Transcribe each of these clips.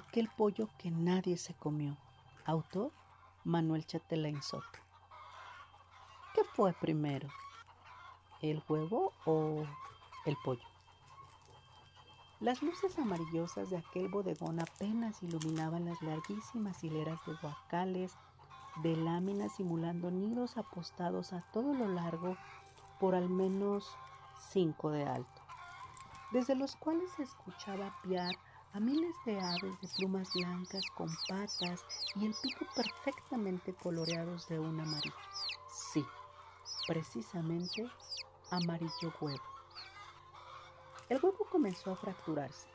Aquel pollo que nadie se comió. Autor Manuel Chatelain Soto. ¿Qué fue primero? ¿El huevo o el pollo? Las luces amarillosas de aquel bodegón apenas iluminaban las larguísimas hileras de guacales, de láminas simulando nidos apostados a todo lo largo por al menos cinco de alto, desde los cuales se escuchaba piar a miles de aves de plumas blancas con patas y el pico perfectamente coloreados de un amarillo. Sí, precisamente amarillo huevo. El huevo comenzó a fracturarse.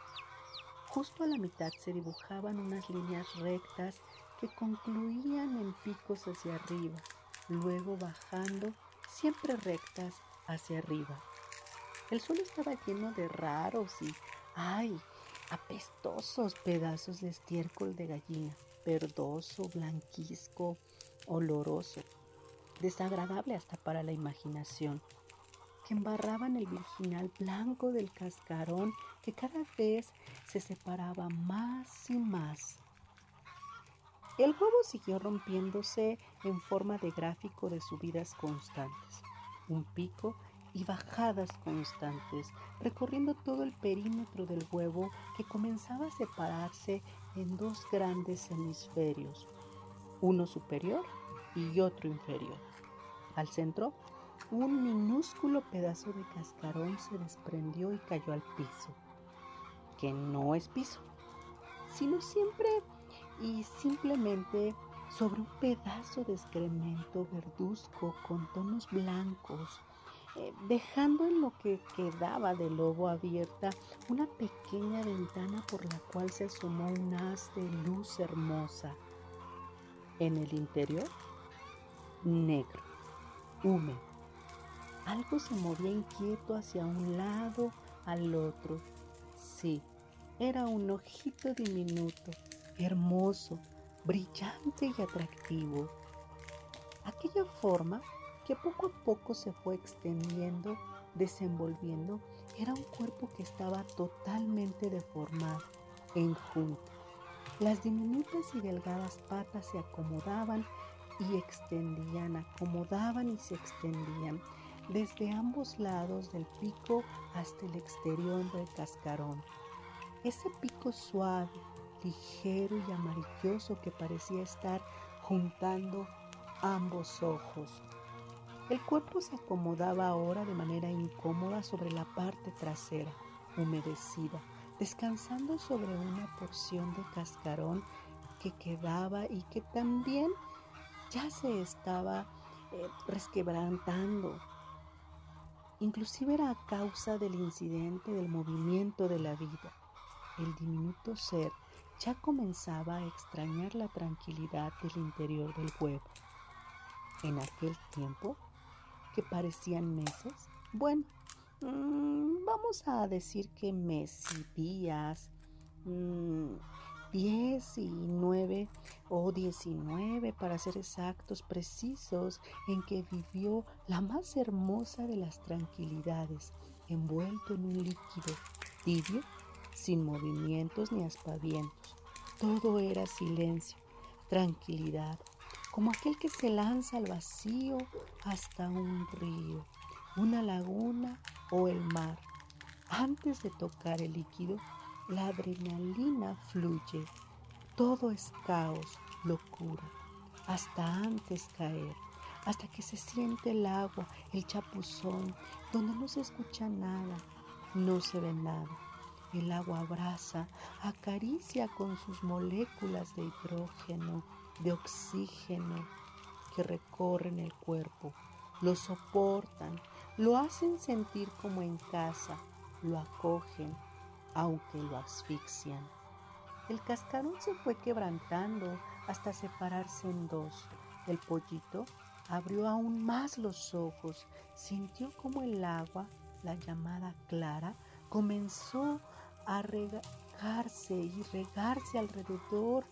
Justo a la mitad se dibujaban unas líneas rectas que concluían en picos hacia arriba, luego bajando, siempre rectas hacia arriba. El suelo estaba lleno de raros y, ay, apestosos pedazos de estiércol de gallina, verdoso, blanquisco, oloroso, desagradable hasta para la imaginación que embarraban el virginal blanco del cascarón que cada vez se separaba más y más. El huevo siguió rompiéndose en forma de gráfico de subidas constantes, un pico y bajadas constantes, recorriendo todo el perímetro del huevo que comenzaba a separarse en dos grandes hemisferios, uno superior y otro inferior. Al centro un minúsculo pedazo de cascarón se desprendió y cayó al piso, que no es piso, sino siempre y simplemente sobre un pedazo de excremento verduzco con tonos blancos, eh, dejando en lo que quedaba del lobo abierta una pequeña ventana por la cual se asomó un haz de luz hermosa. En el interior, negro, húmedo algo se movía inquieto hacia un lado, al otro. Sí, era un ojito diminuto, hermoso, brillante y atractivo. Aquella forma que poco a poco se fue extendiendo, desenvolviendo, era un cuerpo que estaba totalmente deformado, enjunto. Las diminutas y delgadas patas se acomodaban y extendían, acomodaban y se extendían desde ambos lados del pico hasta el exterior del cascarón. Ese pico suave, ligero y amarilloso que parecía estar juntando ambos ojos. El cuerpo se acomodaba ahora de manera incómoda sobre la parte trasera, humedecida, descansando sobre una porción de cascarón que quedaba y que también ya se estaba eh, resquebrantando Inclusive era a causa del incidente del movimiento de la vida. El diminuto ser ya comenzaba a extrañar la tranquilidad del interior del huevo. En aquel tiempo, que parecían meses, bueno, mm, vamos a decir que meses y días, mm, 10 y 9 o 19 para ser exactos, precisos, en que vivió la más hermosa de las tranquilidades, envuelto en un líquido tibio, sin movimientos ni aspavientos. Todo era silencio, tranquilidad, como aquel que se lanza al vacío hasta un río, una laguna o el mar. Antes de tocar el líquido, la adrenalina fluye. Todo es caos, locura, hasta antes caer, hasta que se siente el agua, el chapuzón, donde no se escucha nada, no se ve nada. El agua abraza, acaricia con sus moléculas de hidrógeno, de oxígeno que recorren el cuerpo, lo soportan, lo hacen sentir como en casa, lo acogen, aunque lo asfixian. El cascarón se fue quebrantando hasta separarse en dos. El pollito abrió aún más los ojos, sintió como el agua, la llamada clara, comenzó a regarse y regarse alrededor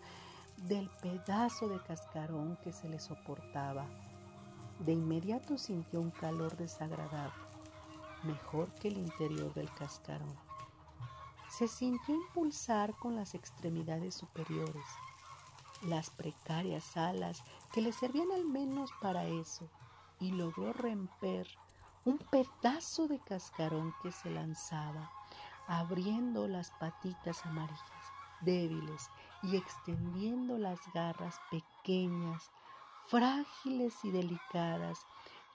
del pedazo de cascarón que se le soportaba. De inmediato sintió un calor desagradable, mejor que el interior del cascarón se sintió impulsar con las extremidades superiores, las precarias alas que le servían al menos para eso, y logró romper un pedazo de cascarón que se lanzaba, abriendo las patitas amarillas, débiles, y extendiendo las garras pequeñas, frágiles y delicadas,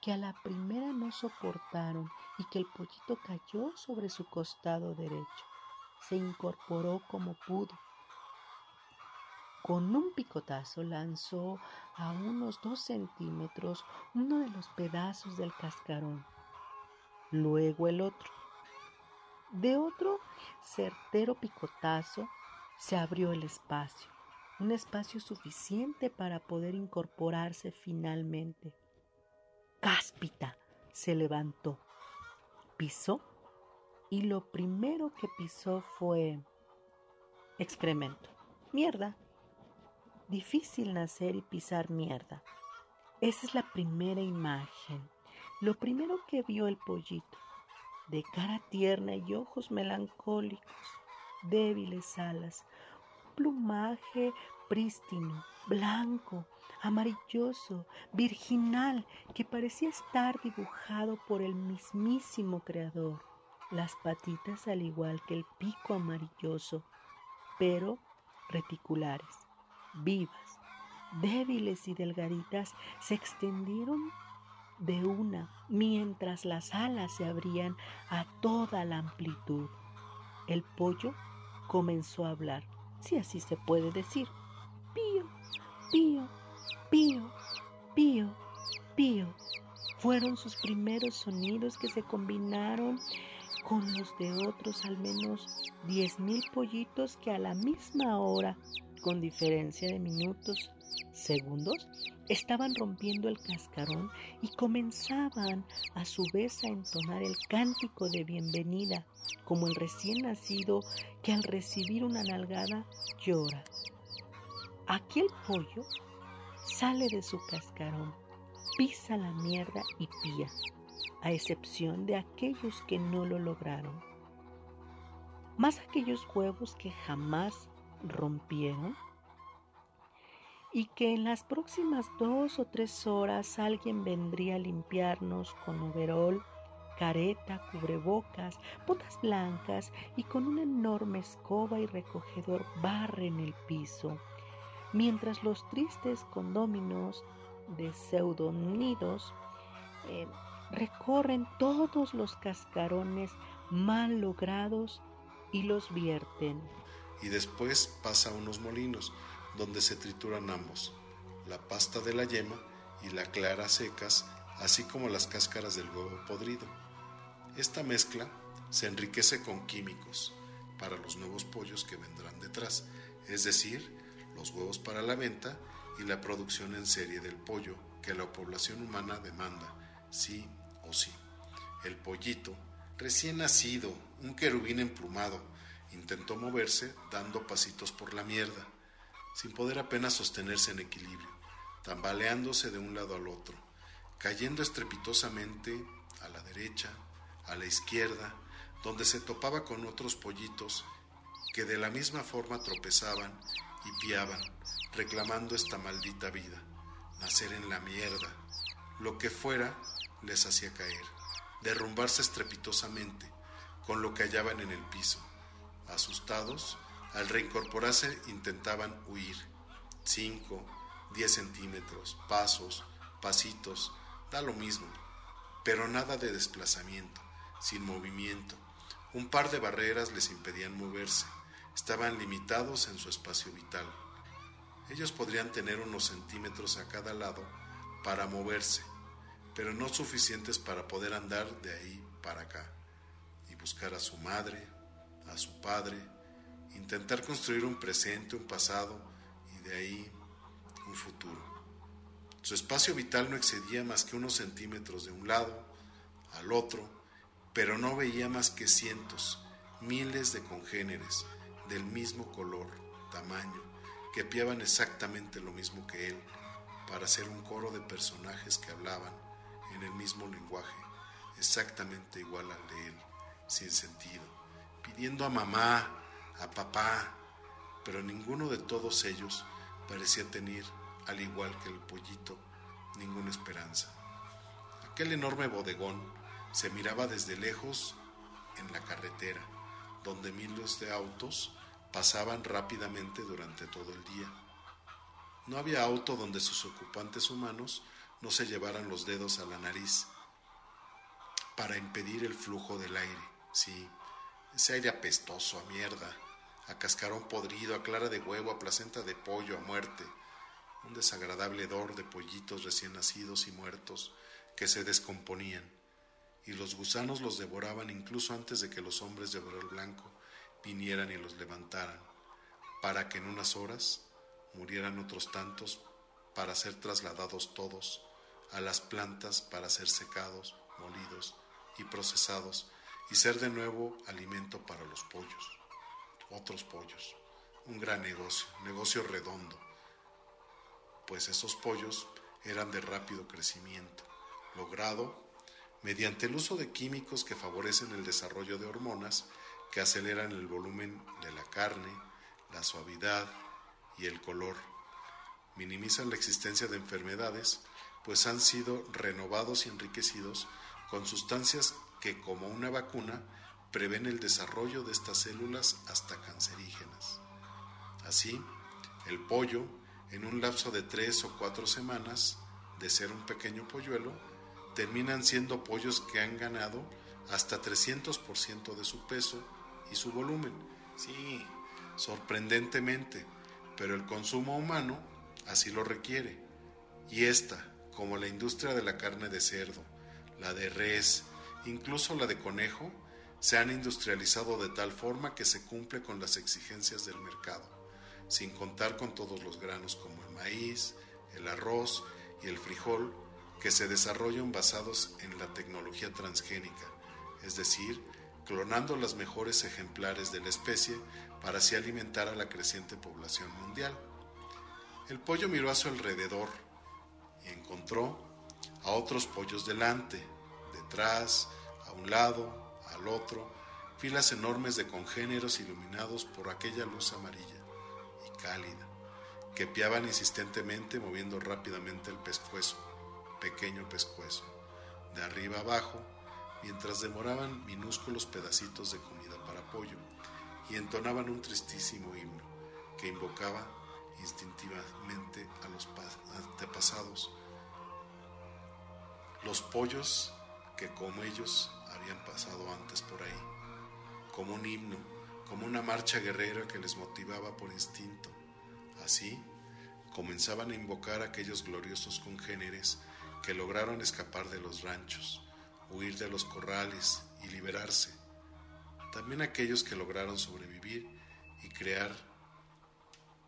que a la primera no soportaron y que el pollito cayó sobre su costado derecho. Se incorporó como pudo. Con un picotazo lanzó a unos dos centímetros uno de los pedazos del cascarón, luego el otro. De otro certero picotazo se abrió el espacio, un espacio suficiente para poder incorporarse finalmente. Cáspita se levantó, pisó y lo primero que pisó fue excremento, mierda. Difícil nacer y pisar mierda. Esa es la primera imagen, lo primero que vio el pollito, de cara tierna y ojos melancólicos, débiles alas, plumaje prístino, blanco, amarilloso, virginal, que parecía estar dibujado por el mismísimo Creador. Las patitas al igual que el pico amarilloso, pero reticulares, vivas, débiles y delgaditas, se extendieron de una mientras las alas se abrían a toda la amplitud. El pollo comenzó a hablar, si así se puede decir. Pío, pío, pío, pío, pío. Fueron sus primeros sonidos que se combinaron con los de otros al menos diez mil pollitos que a la misma hora, con diferencia de minutos, segundos, estaban rompiendo el cascarón y comenzaban a su vez a entonar el cántico de bienvenida, como el recién nacido que al recibir una nalgada llora. Aquel pollo sale de su cascarón, pisa la mierda y pía, a excepción de aquellos que no lo lograron. Más aquellos huevos que jamás rompieron y que en las próximas dos o tres horas alguien vendría a limpiarnos con overol, careta, cubrebocas, botas blancas y con una enorme escoba y recogedor barre en el piso, mientras los tristes condóminos de pseudonidos eh, recorren todos los cascarones mal logrados y los vierten. Y después pasa a unos molinos donde se trituran ambos, la pasta de la yema y la clara secas, así como las cáscaras del huevo podrido. Esta mezcla se enriquece con químicos para los nuevos pollos que vendrán detrás, es decir, los huevos para la venta y la producción en serie del pollo que la población humana demanda, sí o sí. El pollito, recién nacido, un querubín emplumado, intentó moverse dando pasitos por la mierda sin poder apenas sostenerse en equilibrio, tambaleándose de un lado al otro, cayendo estrepitosamente a la derecha, a la izquierda, donde se topaba con otros pollitos que de la misma forma tropezaban y piaban, reclamando esta maldita vida, nacer en la mierda, lo que fuera les hacía caer, derrumbarse estrepitosamente con lo que hallaban en el piso. Asustados, al reincorporarse intentaban huir. Cinco, diez centímetros, pasos, pasitos, da lo mismo. Pero nada de desplazamiento, sin movimiento. Un par de barreras les impedían moverse. Estaban limitados en su espacio vital. Ellos podrían tener unos centímetros a cada lado para moverse, pero no suficientes para poder andar de ahí para acá y buscar a su madre, a su padre, intentar construir un presente, un pasado y de ahí un futuro. Su espacio vital no excedía más que unos centímetros de un lado al otro, pero no veía más que cientos, miles de congéneres del mismo color, tamaño, que piaban exactamente lo mismo que él, para ser un coro de personajes que hablaban en el mismo lenguaje, exactamente igual al de él, sin sentido, pidiendo a mamá, a papá, pero ninguno de todos ellos parecía tener, al igual que el pollito, ninguna esperanza. Aquel enorme bodegón se miraba desde lejos en la carretera, donde miles de autos pasaban rápidamente durante todo el día. No había auto donde sus ocupantes humanos no se llevaran los dedos a la nariz para impedir el flujo del aire. Sí, ese aire apestoso a mierda, a cascarón podrido, a clara de huevo, a placenta de pollo, a muerte, un desagradable hedor de pollitos recién nacidos y muertos que se descomponían, y los gusanos los devoraban incluso antes de que los hombres de overol blanco vinieran y los levantaran, para que en unas horas murieran otros tantos para ser trasladados todos a las plantas para ser secados, molidos y procesados y ser de nuevo alimento para los pollos, otros pollos. Un gran negocio, negocio redondo, pues esos pollos eran de rápido crecimiento, logrado mediante el uso de químicos que favorecen el desarrollo de hormonas que aceleran el volumen de la carne, la suavidad y el color. Minimizan la existencia de enfermedades, pues han sido renovados y enriquecidos con sustancias que, como una vacuna, prevén el desarrollo de estas células hasta cancerígenas. Así, el pollo, en un lapso de tres o cuatro semanas de ser un pequeño polluelo, terminan siendo pollos que han ganado hasta 300% de su peso y su volumen. Sí, sorprendentemente, pero el consumo humano así lo requiere. Y esta, como la industria de la carne de cerdo, la de res, incluso la de conejo, se han industrializado de tal forma que se cumple con las exigencias del mercado, sin contar con todos los granos como el maíz, el arroz y el frijol, que se desarrollan basados en la tecnología transgénica, es decir, clonando las mejores ejemplares de la especie para así alimentar a la creciente población mundial. El pollo miró a su alrededor y encontró a otros pollos delante, detrás, a un lado, al otro, filas enormes de congéneros iluminados por aquella luz amarilla y cálida, que piaban insistentemente moviendo rápidamente el pescuezo, pequeño pescuezo, de arriba abajo, mientras demoraban minúsculos pedacitos de comida para pollo y entonaban un tristísimo himno que invocaba instintivamente a los antepasados, los pollos que como ellos habían pasado antes por ahí, como un himno, como una marcha guerrera que les motivaba por instinto. Así, comenzaban a invocar aquellos gloriosos congéneres que lograron escapar de los ranchos, huir de los corrales y liberarse. También aquellos que lograron sobrevivir y crear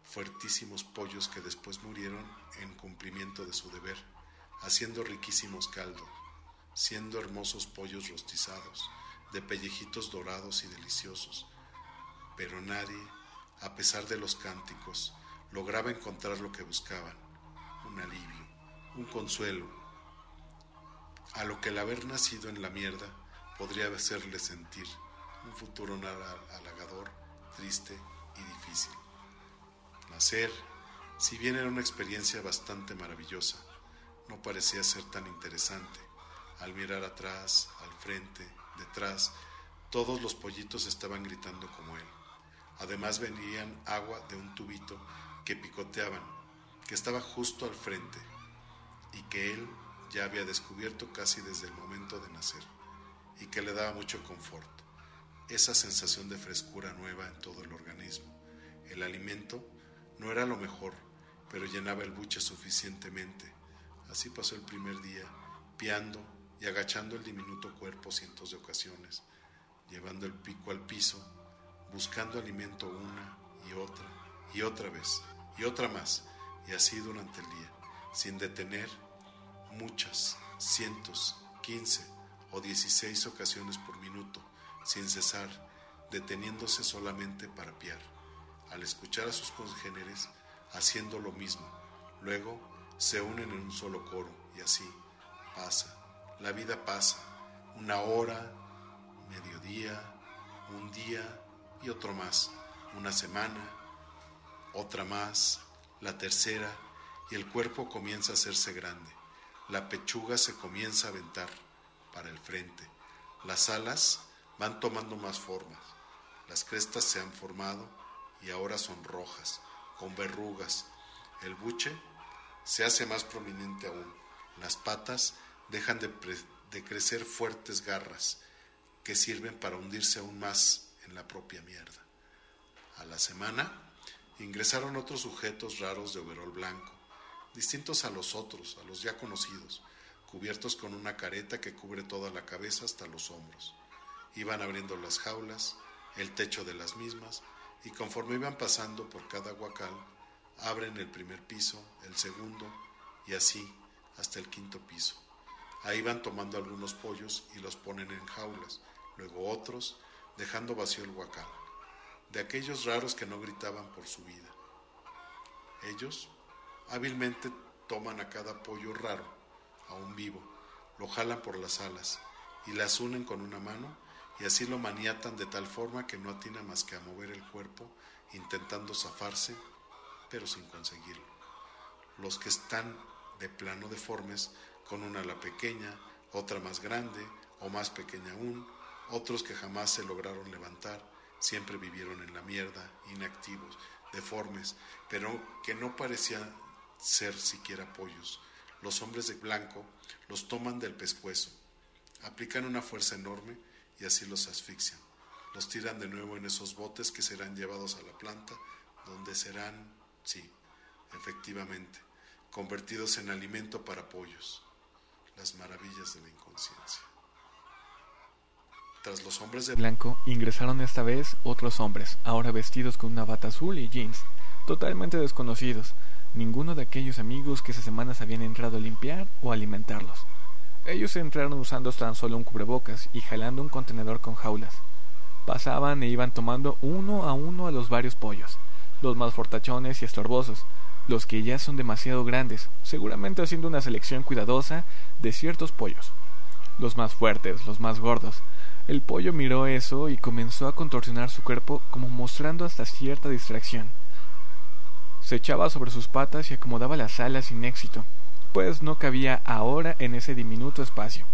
fuertísimos pollos que después murieron en cumplimiento de su deber, haciendo riquísimos caldos, siendo hermosos pollos rostizados, de pellejitos dorados y deliciosos. Pero nadie, a pesar de los cánticos, lograba encontrar lo que buscaban, un alivio, un consuelo, a lo que el haber nacido en la mierda podría hacerle sentir un futuro halagador, triste y difícil. Nacer, si bien era una experiencia bastante maravillosa, no parecía ser tan interesante. Al mirar atrás, al frente, detrás, todos los pollitos estaban gritando como él. Además venían agua de un tubito que picoteaban, que estaba justo al frente y que él ya había descubierto casi desde el momento de nacer y que le daba mucho confort, esa sensación de frescura nueva en todo el organismo. El alimento no era lo mejor, pero llenaba el buche suficientemente. Así pasó el primer día, piando y agachando el diminuto cuerpo cientos de ocasiones, llevando el pico al piso, buscando alimento una y otra y otra vez y otra más, y así durante el día, sin detener muchas, cientos, quince o dieciséis ocasiones por minuto, sin cesar, deteniéndose solamente para piar, al escuchar a sus congéneres haciendo lo mismo. Luego se unen en un solo coro y así pasa, la vida pasa, una hora, mediodía, Un día y otro más, una semana, otra más, la tercera, y el cuerpo comienza a hacerse grande. La pechuga se comienza a aventar para el frente. Las alas van tomando más formas. Las crestas se han formado y ahora son rojas, con verrugas. El buche se hace más prominente aún. Las patas dejan de, crecer fuertes garras que sirven para hundirse aún más en la propia mierda. A la semana ingresaron otros sujetos raros de overol blanco, distintos a los otros, a los ya conocidos, cubiertos con una careta que cubre toda la cabeza hasta los hombros. Iban abriendo las jaulas, el techo de las mismas, y conforme iban pasando por cada huacal, abren el primer piso, el segundo, y así hasta el quinto piso. Ahí van tomando algunos pollos y los ponen en jaulas, luego otros, dejando vacío el huacal, de aquellos raros que no gritaban por su vida. Ellos hábilmente toman a cada pollo raro, aún vivo, lo jalan por las alas y las unen con una mano y así lo maniatan de tal forma que no atina más que a mover el cuerpo intentando zafarse, pero sin conseguirlo. Los que están de plano deformes con una ala pequeña, otra más grande o más pequeña aún, otros que jamás se lograron levantar, siempre vivieron en la mierda, inactivos, deformes, pero que no parecían ser siquiera pollos. Los hombres de blanco los toman del pescuezo, aplican una fuerza enorme y así los asfixian. Los tiran de nuevo en esos botes que serán llevados a la planta, donde serán, sí, efectivamente, convertidos en alimento para pollos las maravillas de la inconsciencia. Tras los hombres de blanco ingresaron esta vez otros hombres, ahora vestidos con una bata azul y jeans, totalmente desconocidos, ninguno de aquellos amigos que esas semanas habían entrado a limpiar o alimentarlos. Ellos entraron usando tan solo un cubrebocas y jalando un contenedor con jaulas. Pasaban e iban tomando uno a uno a los varios pollos, los más fortachones y estorbosos, los que ya son demasiado grandes, seguramente haciendo una selección cuidadosa de ciertos pollos. Los más fuertes, los más gordos. El pollo miró eso y comenzó a contorsionar su cuerpo como mostrando hasta cierta distracción. Se echaba sobre sus patas y acomodaba las alas sin éxito, pues no cabía ahora en ese diminuto espacio.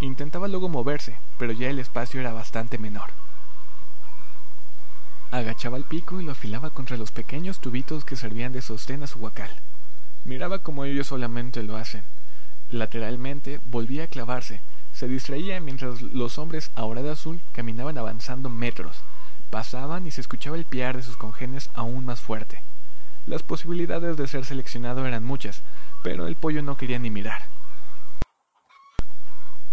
Intentaba luego moverse, pero ya el espacio era bastante menor. Agachaba el pico y lo afilaba contra los pequeños tubitos que servían de sostén a su huacal. Miraba como ellos solamente lo hacen. Lateralmente volvía a clavarse, se distraía mientras los hombres ahora de azul caminaban avanzando metros, pasaban y se escuchaba el piar de sus congenes aún más fuerte. Las posibilidades de ser seleccionado eran muchas, pero el pollo no quería ni mirar.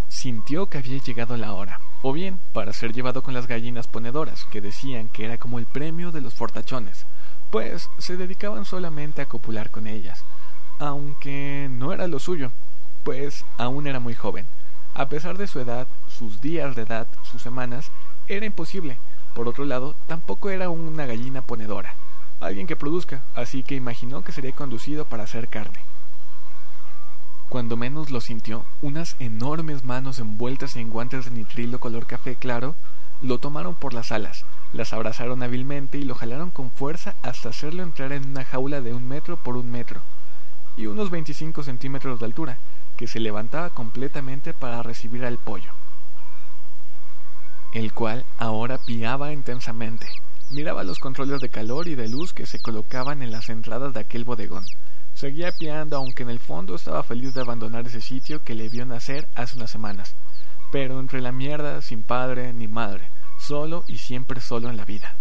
Sintió que había llegado la hora o bien para ser llevado con las gallinas ponedoras, que decían que era como el premio de los fortachones, pues se dedicaban solamente a copular con ellas, aunque no era lo suyo, pues aún era muy joven. A pesar de su edad, sus días de edad, sus semanas, era imposible. Por otro lado, tampoco era una gallina ponedora, alguien que produzca, así que imaginó que sería conducido para hacer carne. Cuando menos lo sintió, unas enormes manos envueltas en guantes de nitrilo color café claro lo tomaron por las alas, las abrazaron hábilmente y lo jalaron con fuerza hasta hacerlo entrar en una jaula de un metro por un metro y unos 25 centímetros de altura, que se levantaba completamente para recibir al pollo, el cual ahora piaba intensamente. Miraba los controles de calor y de luz que se colocaban en las entradas de aquel bodegón, Seguía piando, aunque en el fondo estaba feliz de abandonar ese sitio que le vio nacer hace unas semanas. Pero entre la mierda, sin padre ni madre, solo y siempre solo en la vida.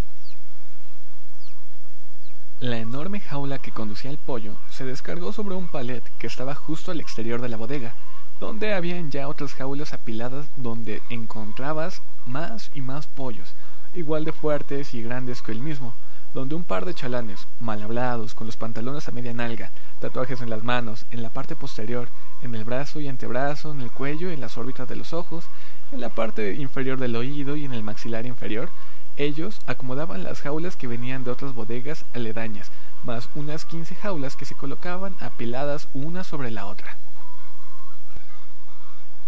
La enorme jaula que conducía el pollo se descargó sobre un palet que estaba justo al exterior de la bodega, donde habían ya otras jaulas apiladas donde encontrabas más y más pollos, igual de fuertes y grandes que el mismo, donde un par de chalanes, mal hablados, con los pantalones a media nalga, tatuajes en las manos, en la parte posterior, en el brazo y antebrazo, en el cuello, en las órbitas de los ojos, en la parte inferior del oído y en el maxilar inferior, ellos acomodaban las jaulas que venían de otras bodegas aledañas, más unas quince jaulas que se colocaban apiladas una sobre la otra.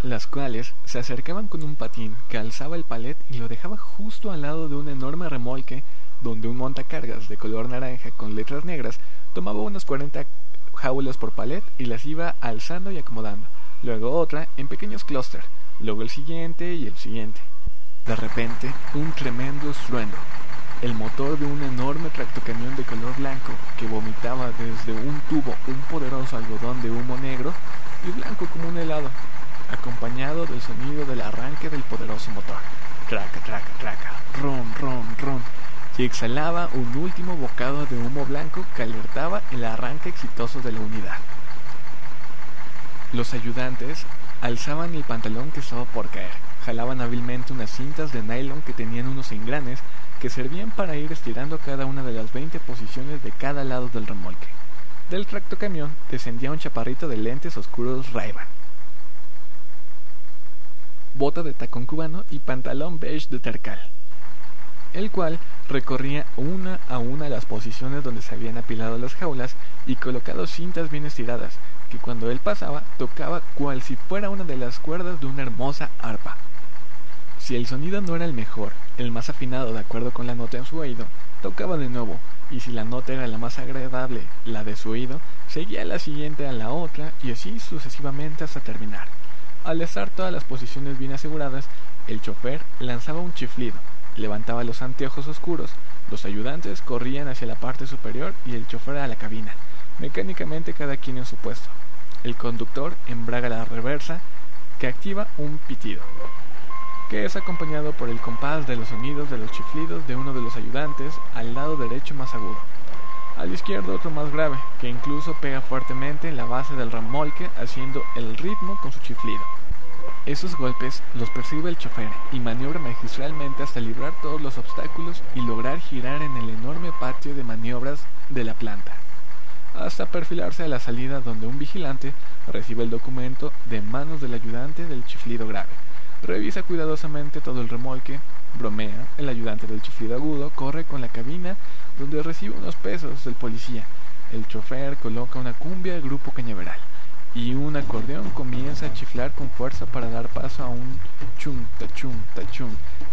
las cuales se acercaban con un patín que alzaba el palet y lo dejaba justo al lado de un enorme remolque donde un montacargas de color naranja con letras negras tomaba unas 40 jaulas por palet y las iba alzando y acomodando, luego otra en pequeños clústeres, luego el siguiente y el siguiente. De repente, un tremendo estruendo. El motor de un enorme tractocamión de color blanco que vomitaba desde un tubo un poderoso algodón de humo negro y blanco como un helado, acompañado del sonido del arranque del poderoso motor. Traca, traca, traca, ron, ron, ron, y exhalaba un último bocado de humo blanco que alertaba el arranque exitoso de la unidad. Los ayudantes alzaban el pantalón que estaba por caer, jalaban hábilmente unas cintas de nylon que tenían unos engranes que servían para ir estirando cada una de las 20 posiciones de cada lado del remolque. Del tractocamión descendía un chaparrito de lentes oscuros ray bota de tacón cubano y pantalón beige de tercal, el cual recorría una a una las posiciones donde se habían apilado las jaulas y colocado cintas bien estiradas, que cuando él pasaba tocaba cual si fuera una de las cuerdas de una hermosa arpa. Si el sonido no era el mejor, el más afinado de acuerdo con la nota en su oído, tocaba de nuevo, y si la nota era la más agradable, la de su oído, seguía la siguiente a la otra y así sucesivamente hasta terminar. Al estar todas las posiciones bien aseguradas, el chofer lanzaba un chiflido, levantaba los anteojos oscuros, los ayudantes corrían hacia la parte superior y el chofer a la cabina, mecánicamente cada quien en su puesto. El conductor embraga la reversa, que activa un pitido, que es acompañado por el compás de los sonidos de los chiflidos de uno de los ayudantes al lado derecho más agudo. Al izquierdo otro más grave, que incluso pega fuertemente en la base del remolque haciendo el ritmo con su chiflido. Esos golpes los percibe el chofer y maniobra magistralmente hasta librar todos los obstáculos y lograr girar en el enorme patio de maniobras de la planta, hasta perfilarse a la salida donde un vigilante recibe el documento de manos del ayudante del chiflido grave. Revisa cuidadosamente todo el remolque, bromea, el ayudante del chiflido agudo corre con la cabina donde recibe unos pesos del policía. El chofer coloca una cumbia del grupo cañaveral y un acordeón comienza a chiflar con fuerza para dar paso a un chum, tachum, tachum,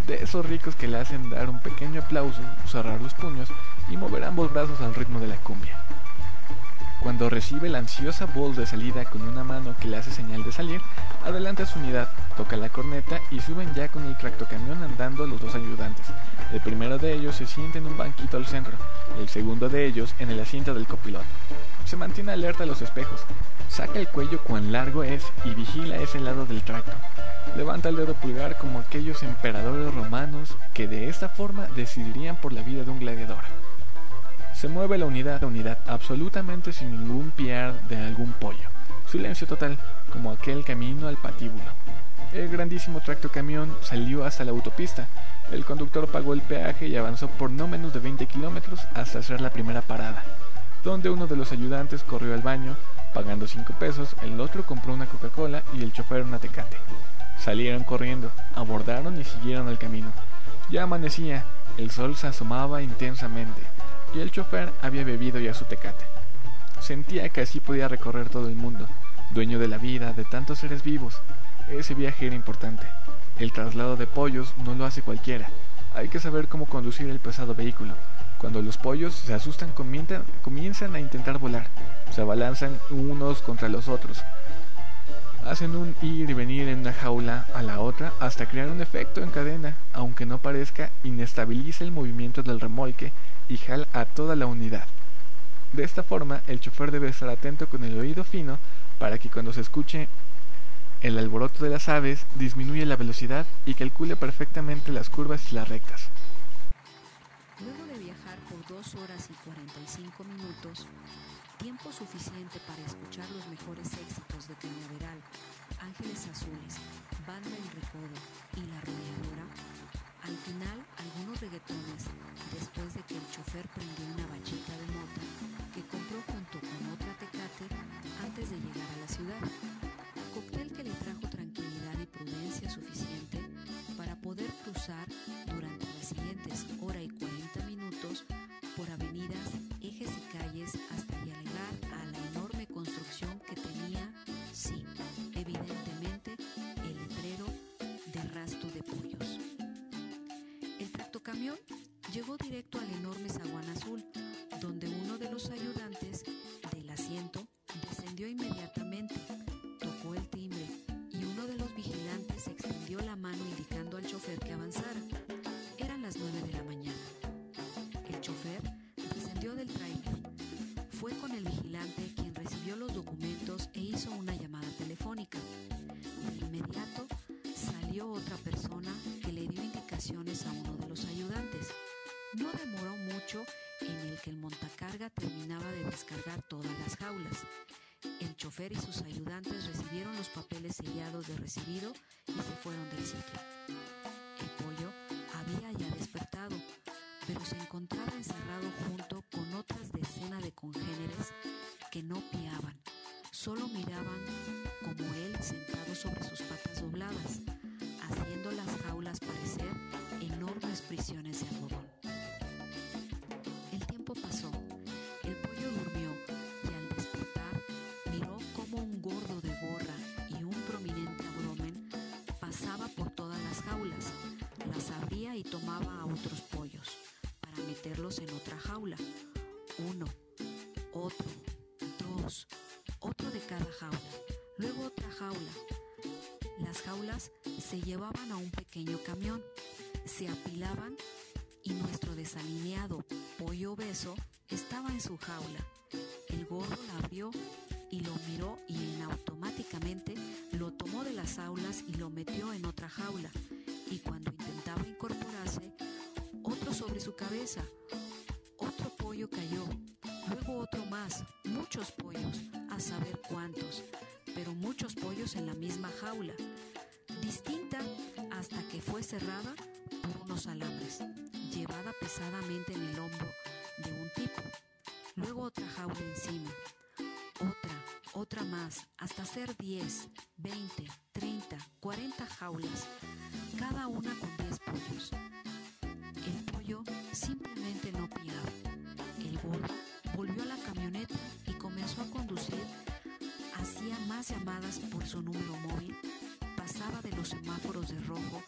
de esos ricos que le hacen dar un pequeño aplauso, cerrar los puños y mover ambos brazos al ritmo de la cumbia. Cuando recibe la ansiosa voz de salida con una mano que le hace señal de salir, adelanta su unidad, toca la corneta y suben ya con el tractocamión andando los dos ayudantes. El primero de ellos se sienta en un banquito al centro, el segundo de ellos en el asiento del copiloto. Se mantiene alerta a los espejos, saca el cuello cuán largo es y vigila ese lado del tracto. Levanta el dedo pulgar como aquellos emperadores romanos que de esta forma decidirían por la vida de un gladiador. Se mueve la unidad, la unidad absolutamente sin ningún piar de algún pollo. Silencio total, como aquel camino al patíbulo. El grandísimo tracto camión salió hasta la autopista. El conductor pagó el peaje y avanzó por no menos de 20 kilómetros hasta hacer la primera parada, donde uno de los ayudantes corrió al baño, pagando 5 pesos, el otro compró una Coca-Cola y el chofer una tecate. Salieron corriendo, abordaron y siguieron el camino. Ya amanecía, el sol se asomaba intensamente y el chofer había bebido ya su tecate. Sentía que así podía recorrer todo el mundo, dueño de la vida de tantos seres vivos. Ese viaje era importante. El traslado de pollos no lo hace cualquiera. Hay que saber cómo conducir el pesado vehículo. Cuando los pollos se asustan comienzan a intentar volar. Se abalanzan unos contra los otros. Hacen un ir y venir en una jaula a la otra hasta crear un efecto en cadena, aunque no parezca, inestabiliza el movimiento del remolque y jala a toda la unidad. De esta forma, el chofer debe estar atento con el oído fino para que cuando se escuche el alboroto de las aves disminuya la velocidad y calcule perfectamente las curvas y las rectas. Luego de viajar por 2 horas y 45 minutos, tiempo suficiente para escuchar los mejores éxitos de Cañaveral, Ángeles Azules, Banda El Recodo y La Arrolladora, al final, algunos reggaetones, después de que el chofer prendió una bachita chofer y sus ayudantes recibieron los papeles sellados de recibido y se fueron del sitio. El pollo había ya despertado, pero se encontraba encerrado junto con otras decenas de congéneres que no piaban, solo miraban como él sentado sobre sus patas dobladas, otros pollos para meterlos en otra jaula. Uno, otro, dos, otro de cada jaula, luego otra jaula. Las jaulas se llevaban cabeza, otro pollo cayó, luego otro más, muchos pollos, a saber cuántos, pero muchos pollos en la misma jaula, distinta hasta que fue cerrada por unos alambres, llevada pesadamente en el hombro de un tipo, luego otra jaula encima, otra, otra más, hasta ser 10, 20, 30, 40 jaulas, simplemente no piaba. El gordo volvió a la camioneta y comenzó a conducir. Hacía más llamadas por su número móvil, pasaba de los semáforos de rojo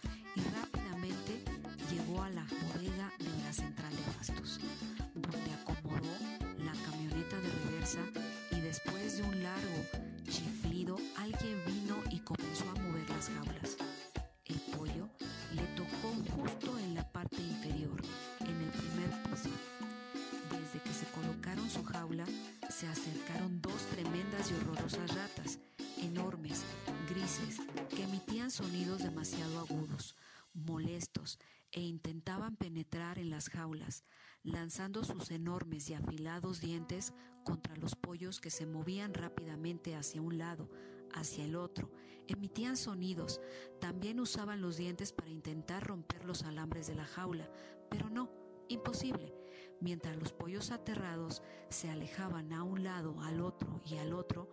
las jaulas, lanzando sus enormes y afilados dientes contra los pollos que se movían rápidamente hacia un lado, hacia el otro, emitían sonidos, también usaban los dientes para intentar romper los alambres de la jaula, pero no, imposible. Mientras los pollos aterrados se alejaban a un lado, al otro y al otro,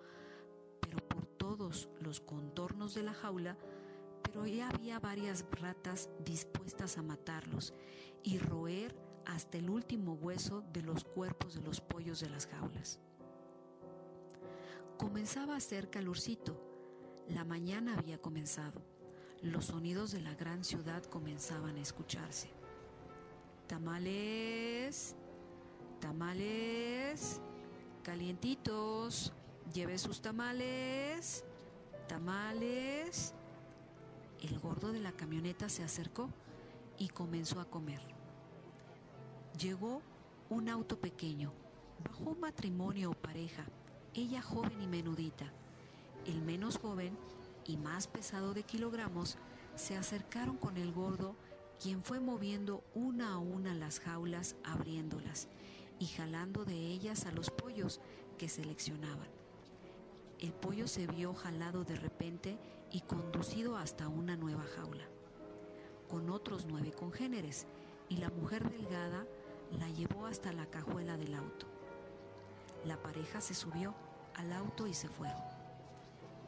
pero por todos los contornos de la jaula, pero ya había varias ratas dispuestas a matarlos y roer hasta el último hueso de los cuerpos de los pollos de las jaulas. Comenzaba a hacer calorcito. La mañana había comenzado. Los sonidos de la gran ciudad comenzaban a escucharse. Tamales, tamales, calientitos, lleve sus tamales, tamales. El gordo de la camioneta se acercó y comenzó a comer. Llegó un auto pequeño, bajó un matrimonio o pareja, ella joven y menudita. El menos joven y más pesado de kilogramos se acercaron con el gordo, quien fue moviendo una a una las jaulas, abriéndolas y jalando de ellas a los pollos que seleccionaban. El pollo se vio jalado de repente y conducido hasta una nueva jaula, con otros nueve congéneres, y la mujer delgada la llevó hasta la cajuela del auto. La pareja se subió al auto y se fueron.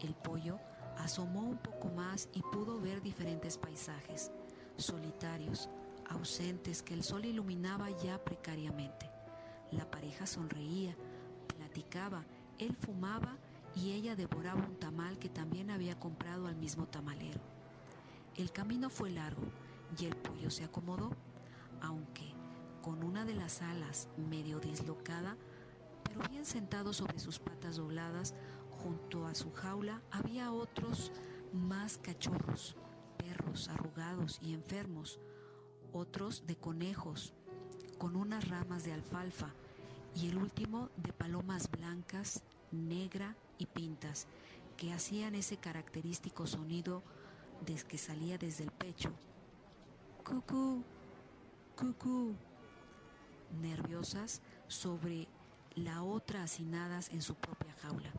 El pollo asomó un poco más y pudo ver diferentes paisajes, solitarios, ausentes que el sol iluminaba ya precariamente. La pareja sonreía, platicaba, él fumaba y ella devoraba un tamal que también había comprado al mismo tamalero. El camino fue largo y el pollo se acomodó, aunque con una de las alas medio dislocada, pero bien sentado sobre sus patas dobladas, junto a su jaula había otros más cachorros, perros arrugados y enfermos, otros de conejos, con unas ramas de alfalfa, y el último de palomas blancas, negra y pintas, que hacían ese característico sonido desde que salía desde el pecho. Cucú, cucú. Nerviosas sobre la otra hacinadas en su propia jaula.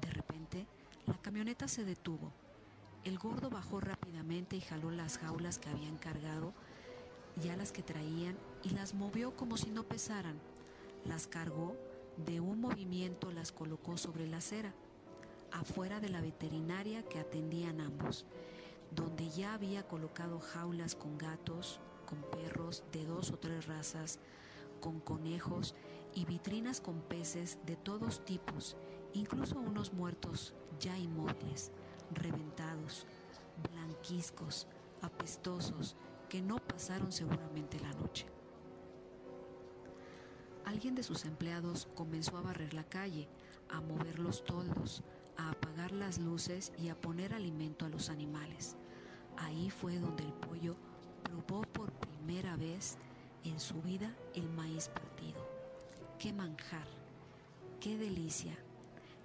De repente, la camioneta se detuvo. El gordo bajó rápidamente y jaló las jaulas que habían cargado, ya las que traían, y las movió como si no pesaran. Las cargó, de un movimiento las colocó sobre la acera, afuera de la veterinaria que atendían ambos, donde ya había colocado jaulas con gatos, con perros de dos o tres razas, con conejos y vitrinas con peces de todos tipos, incluso unos muertos ya inmóviles, reventados, blanquiscos, apestosos, que no pasaron seguramente la noche. Alguien de sus empleados comenzó a barrer la calle, a mover los toldos, a apagar las luces y a poner alimento a los animales. Ahí fue donde el pollo probó por primera vez en su vida el maíz partido. ¡Qué manjar! ¡Qué delicia!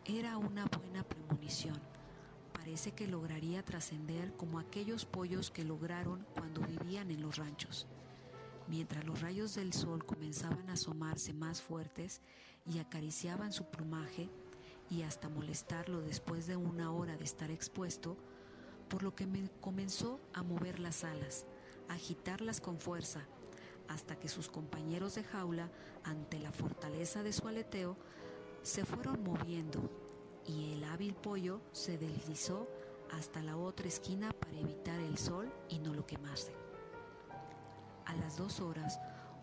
Era una buena premonición. Parece que lograría trascender como aquellos pollos que lograron cuando vivían en los ranchos. Mientras los rayos del sol comenzaban a asomarse más fuertes y acariciaban su plumaje y hasta molestarlo después de una hora de estar expuesto, por lo que me comenzó a mover las alas, agitarlas con fuerza, hasta que sus compañeros de jaula, ante la fortaleza de su aleteo, se fueron moviendo y el hábil pollo se deslizó hasta la otra esquina para evitar el sol y no lo quemarse. A las dos horas,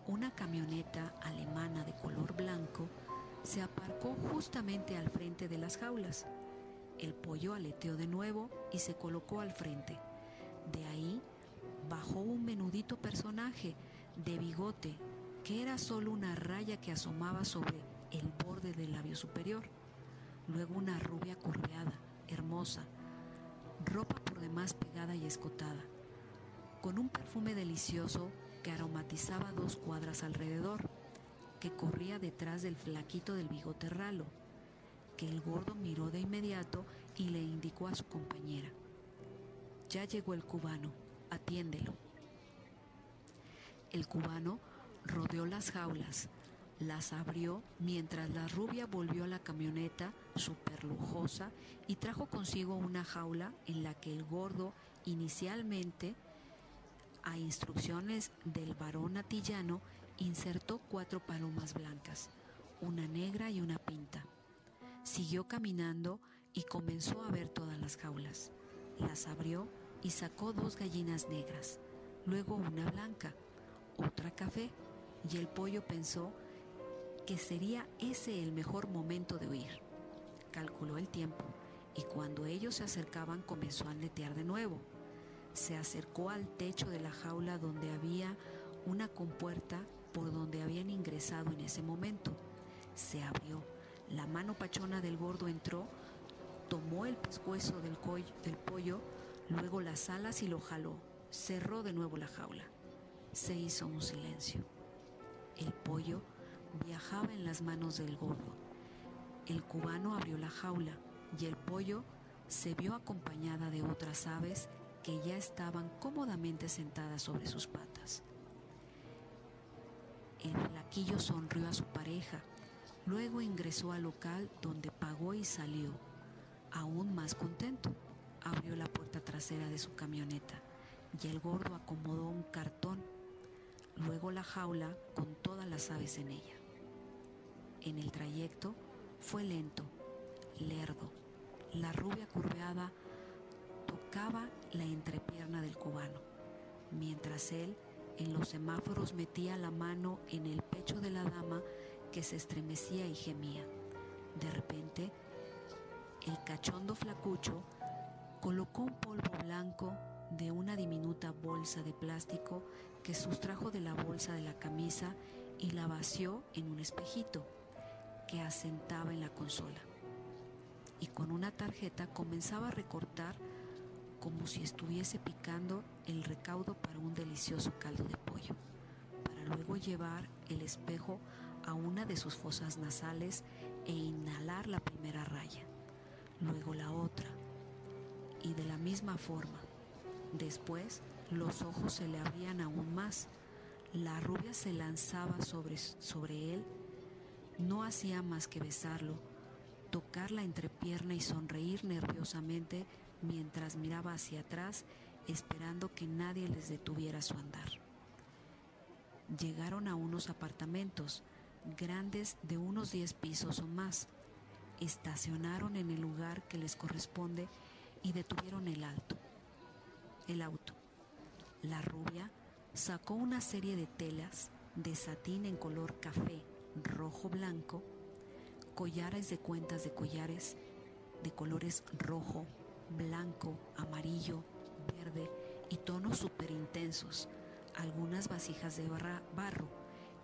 una camioneta alemana de color blanco se aparcó justamente al frente de las jaulas. El pollo aleteó de nuevo y se colocó al frente. De ahí bajó un menudito personaje de bigote que era solo una raya que asomaba sobre el borde del labio superior. Luego una rubia curveada, hermosa, ropa por demás pegada y escotada, con un perfume delicioso que aromatizaba dos cuadras alrededor, que corría detrás del flaquito del bigote ralo, que el gordo miró de inmediato y le indicó a su compañera. Ya llegó el cubano, atiéndelo. El cubano rodeó las jaulas, las abrió mientras la rubia volvió a la camioneta súper lujosa y trajo consigo una jaula en la que el gordo inicialmente, a instrucciones del varón atillano, insertó cuatro palomas blancas, una negra y una pinta. Siguió caminando y comenzó a ver todas las jaulas. Las abrió y sacó dos gallinas negras, luego una blanca otra café y el pollo pensó que sería ese el mejor momento de huir. Calculó el tiempo y cuando ellos se acercaban comenzó a aletear de nuevo. Se acercó al techo de la jaula donde había una compuerta por donde habían ingresado en ese momento. Se abrió. La mano pachona del gordo entró, tomó el pescuezo del, pollo, luego las alas y lo jaló. Cerró de nuevo la jaula se hizo un silencio. El pollo viajaba en las manos del gordo. El cubano abrió la jaula y el pollo se vio acompañada de otras aves que ya estaban cómodamente sentadas sobre sus patas. El flaquillo sonrió a su pareja, luego ingresó al local donde pagó y salió, aún más contento. Abrió la puerta trasera de su camioneta y el gordo acomodó un cartón luego la jaula con todas las aves en ella. En el trayecto fue lento, lerdo. La rubia curveada la entrepierna del cubano, mientras él en los semáforos metía la mano en el pecho de la dama que se estremecía y gemía. De repente, el cachondo flacucho colocó un polvo blanco de una diminuta bolsa de plástico que sustrajo de la bolsa de la camisa y la vació en un espejito que asentaba en la consola. Y con una tarjeta comenzaba a recortar como si estuviese picando el recaudo para un delicioso caldo de pollo, para luego llevar el espejo a una de sus fosas nasales e inhalar la primera raya, luego la otra, y de la misma forma Después, los ojos se le abrían aún más. La rubia se lanzaba sobre, él. No hacía más que besarlo, tocar la entrepierna y sonreír nerviosamente mientras miraba hacia atrás esperando que nadie les detuviera su andar. Llegaron a unos apartamentos grandes de unos 10 pisos o más. Estacionaron en el lugar que les corresponde y detuvieron el alto. El auto. La rubia sacó una serie de telas de satín en color café, rojo, blanco, collares de cuentas de collares de colores rojo, blanco, amarillo, verde y tonos súper intensos, algunas vasijas de barro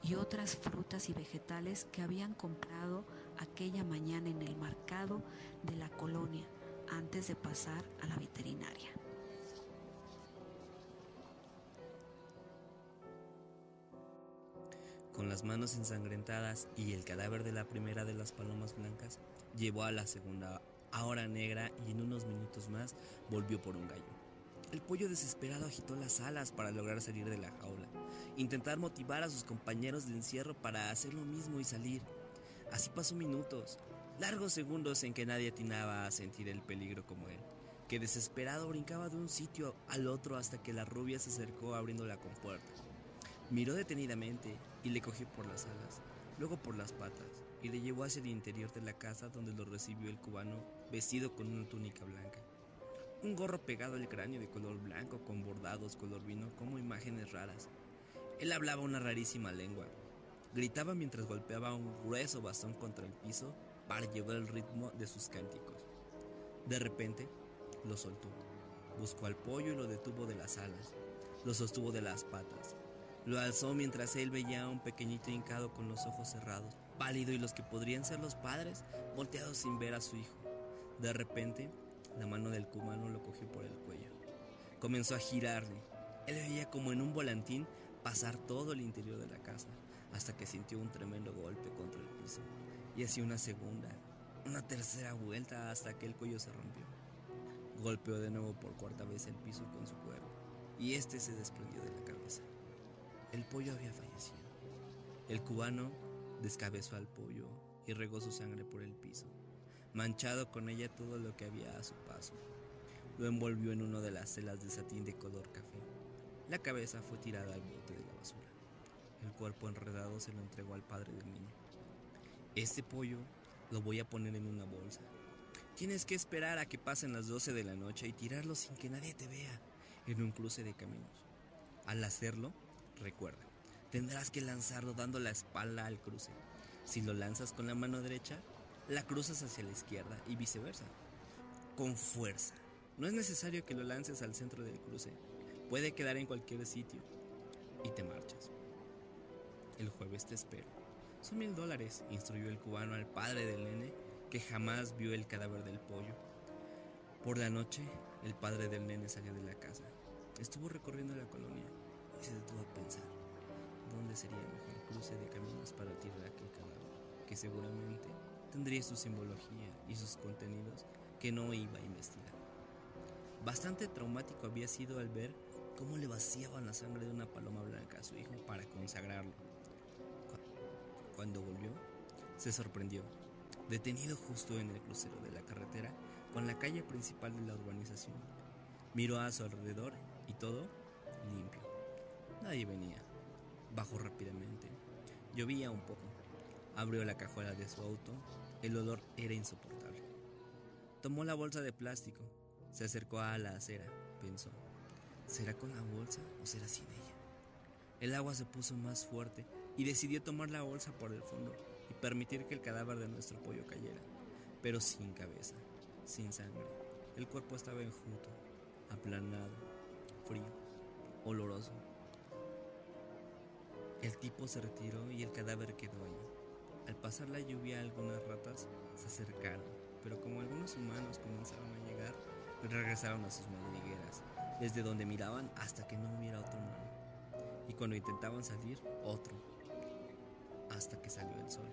y otras frutas y vegetales que habían comprado aquella mañana en el mercado de la colonia antes de pasar a la veterinaria. Con las manos ensangrentadas y el cadáver de la primera de las palomas blancas, llevó a la segunda ahora negra y en unos minutos más volvió por un gallo. El pollo desesperado agitó las alas para lograr salir de la jaula, intentar motivar a sus compañeros de encierro para hacer lo mismo y salir. Así pasó minutos, largos segundos en que nadie atinaba a sentir el peligro como él, que desesperado brincaba de un sitio al otro hasta que la rubia se acercó abriendo la compuerta. Miró detenidamente y le cogió por las alas, luego por las patas, y le llevó hacia el interior de la casa donde lo recibió el cubano vestido con una túnica blanca un gorro pegado al cráneo de color blanco con bordados color vino como imágenes raras. Él hablaba una rarísima lengua. Gritaba mientras golpeaba un grueso bastón contra el piso para llevar el ritmo de sus cánticos. De repente, lo soltó. Buscó al pollo y lo detuvo de las alas. Lo sostuvo de las patas. Lo alzó mientras él veía a un pequeñito hincado con los ojos cerrados, pálido y los que podrían ser los padres, volteados sin ver a su hijo. De repente, la mano del cubano lo cogió por el cuello. Comenzó a girarle. Él veía como en un volantín pasar todo el interior de la casa, hasta que sintió un tremendo golpe contra el piso. Y hacía una segunda, una tercera vuelta hasta que el cuello se rompió. Golpeó de nuevo por cuarta vez el piso con su cuerpo, y este se desprendió de la cabeza. El pollo había fallecido. El cubano descabezó al pollo y regó su sangre por el piso manchado con ella todo lo que había a su paso. Lo envolvió en una de las celas de satín de color café. La cabeza fue tirada al bote de la basura. El cuerpo enredado se lo entregó al padre del niño. Este pollo lo voy a poner en una bolsa. Tienes que esperar a que pasen las 12 de la noche y tirarlo sin que nadie te vea en un cruce de caminos. Al hacerlo, recuerda, tendrás que lanzarlo dando la espalda al cruce. Si lo lanzas con la mano derecha, la cruzas hacia la izquierda y viceversa. Con fuerza. No es necesario que lo lances al centro del cruce. Puede quedar en cualquier sitio. Y te marchas. El jueves te espero. Son mil dólares, instruyó el cubano al padre del nene, que jamás vio el cadáver del pollo. Por la noche, el padre del nene salió de la casa. Estuvo recorriendo la colonia y se detuvo a pensar dónde sería el mejor cruce de caminos para tirar aquel cadáver, que seguramente tendría su simbología y sus contenidos que no iba a investigar. Bastante traumático había sido al ver cómo le vaciaban la sangre de una paloma blanca a su hijo para consagrarlo. Cuando volvió, se sorprendió, detenido justo en el crucero de la carretera con la calle principal de la urbanización. Miró a su alrededor y todo limpio. Nadie venía. Bajó rápidamente. Llovía un poco. Abrió la cajuela de su auto. El olor era insoportable. Tomó la bolsa de plástico. Se acercó a la acera. Pensó, ¿será con la bolsa o será sin ella? El agua se puso más fuerte y decidió tomar la bolsa por el fondo y permitir que el cadáver de nuestro pollo cayera, pero sin cabeza, sin sangre. El cuerpo estaba enjuto, aplanado, frío, oloroso. El tipo se retiró y el cadáver quedó ahí. Al pasar la lluvia algunas ratas se acercaron, pero como algunos humanos comenzaron a llegar, regresaron a sus madrigueras, desde donde miraban hasta que no hubiera otro humano. Y cuando intentaban salir, otro, hasta que salió el sol.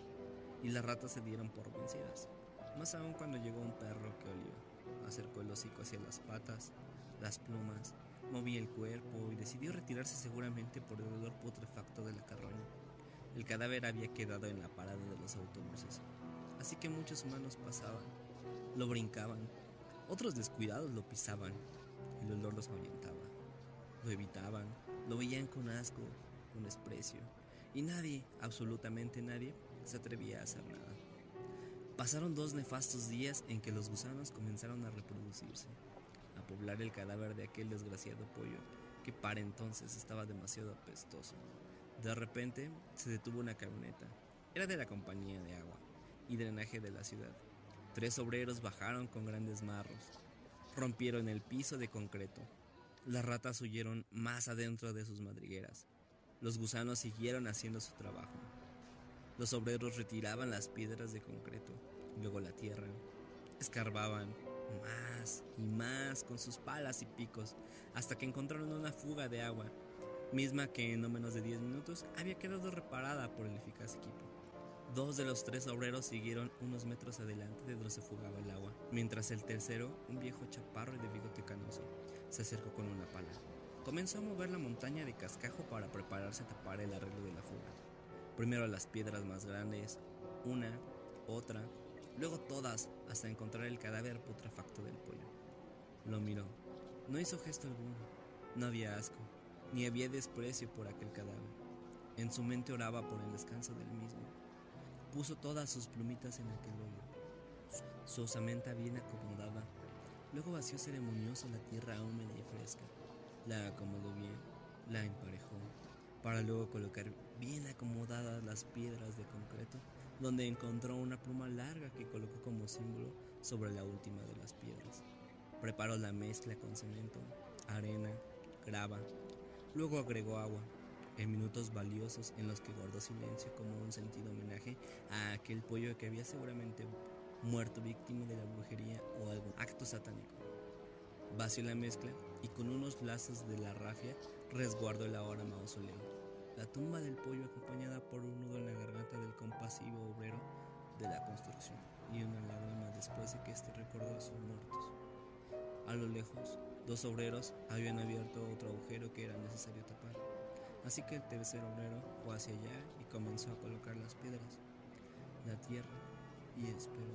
Y las ratas se dieron por vencidas, más aún cuando llegó un perro que olió, acercó el hocico hacia las patas, las plumas, movía el cuerpo y decidió retirarse seguramente por el olor putrefacto de la carroña. El cadáver había quedado en la parada de los autobuses, así que muchos humanos pasaban, lo brincaban, otros descuidados lo pisaban, el olor los ahuyentaba, lo evitaban, lo veían con asco, con desprecio, y nadie, absolutamente nadie, se atrevía a hacer nada. Pasaron dos nefastos días en que los gusanos comenzaron a reproducirse poblar el cadáver de aquel desgraciado pollo que para entonces estaba demasiado apestoso. De repente se detuvo una camioneta. Era de la compañía de agua y drenaje de la ciudad. Tres obreros bajaron con grandes marros. Rompieron el piso de concreto. Las ratas huyeron más adentro de sus madrigueras. Los gusanos siguieron haciendo su trabajo. Los obreros retiraban las piedras de concreto, luego la tierra. Escarbaban, más y más con sus palas y picos, hasta que encontraron una fuga de agua, misma que en no menos de 10 minutos había quedado reparada por el eficaz equipo. Dos de los tres obreros siguieron unos metros adelante de donde se fugaba el agua, mientras el tercero, un viejo chaparro y de bigote canoso, se acercó con una pala. Comenzó a mover la montaña de cascajo para prepararse a tapar el arreglo de la fuga. Primero las piedras más grandes, una, otra, luego todas hasta encontrar el cadáver putrefacto del pollo. Lo miró. No hizo gesto alguno. No había asco, ni había desprecio por aquel cadáver. En su mente oraba por el descanso del mismo. Puso todas sus plumitas en aquel hoyo. Su osamenta bien acomodada. Luego vació ceremonioso la tierra húmeda y fresca. La acomodó bien, la emparejó, para luego colocar bien acomodadas las piedras de concreto donde encontró una pluma larga que colocó como símbolo sobre la última de las piedras. Preparó la mezcla con cemento, arena, grava, luego agregó agua, en minutos valiosos en los que guardó silencio como un sentido homenaje a aquel pollo que había seguramente muerto víctima de la brujería o algún acto satánico. Vació la mezcla y con unos lazos de la rafia resguardó el ahora mausoleo la tumba del pollo acompañada por un nudo en la garganta del compasivo obrero de la construcción y una lágrima después de que éste recordó a sus muertos. A lo lejos, dos obreros habían abierto otro agujero que era necesario tapar, así que el tercer obrero fue hacia allá y comenzó a colocar las piedras, la tierra y esperó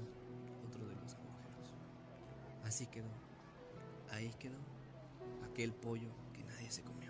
otro de los agujeros. Así quedó, ahí quedó aquel pollo que nadie se comió.